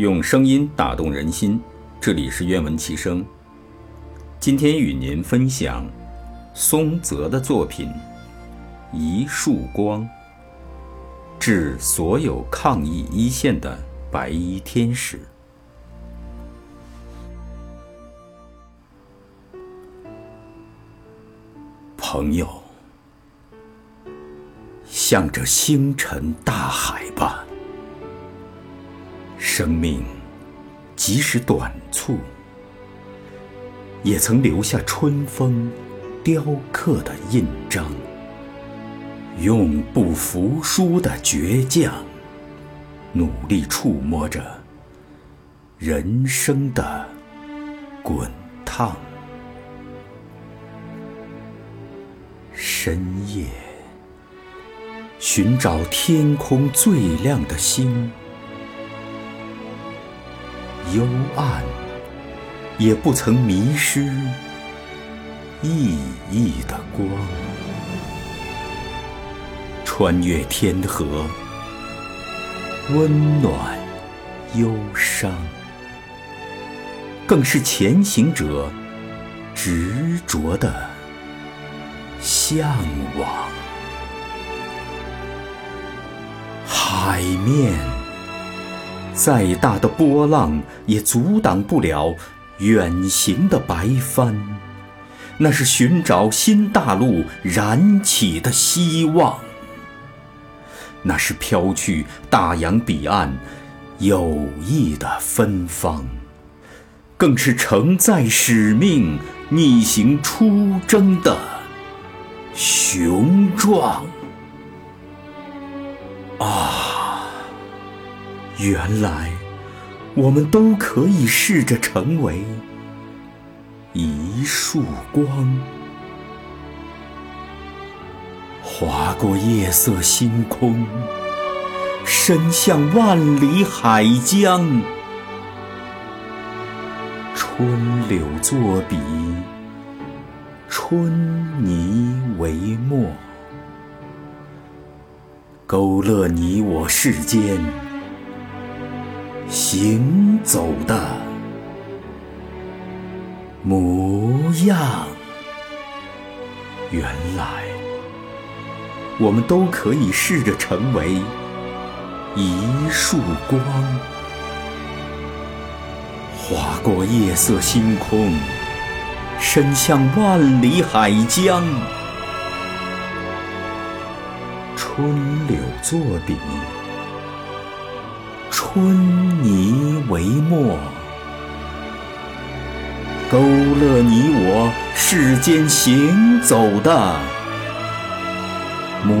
用声音打动人心，这里是愿闻其声。今天与您分享松泽的作品《一束光》，致所有抗疫一线的白衣天使。朋友，向着星辰大海吧。生命即使短促，也曾留下春风雕刻的印章。用不服输的倔强，努力触摸着人生的滚烫。深夜，寻找天空最亮的星。幽暗，也不曾迷失熠熠的光。穿越天河，温暖忧伤，更是前行者执着的向往。海面。再大的波浪也阻挡不了远行的白帆，那是寻找新大陆燃起的希望，那是飘去大洋彼岸友谊的芬芳，更是承载使命逆行出征的雄壮。啊！原来，我们都可以试着成为一束光，划过夜色星空，伸向万里海疆。春柳作笔，春泥为墨，勾勒你我世间。行走的模样，原来我们都可以试着成为一束光，划过夜色星空，伸向万里海疆。春柳作笔。春泥为墨，勾勒你我世间行走的模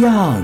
样。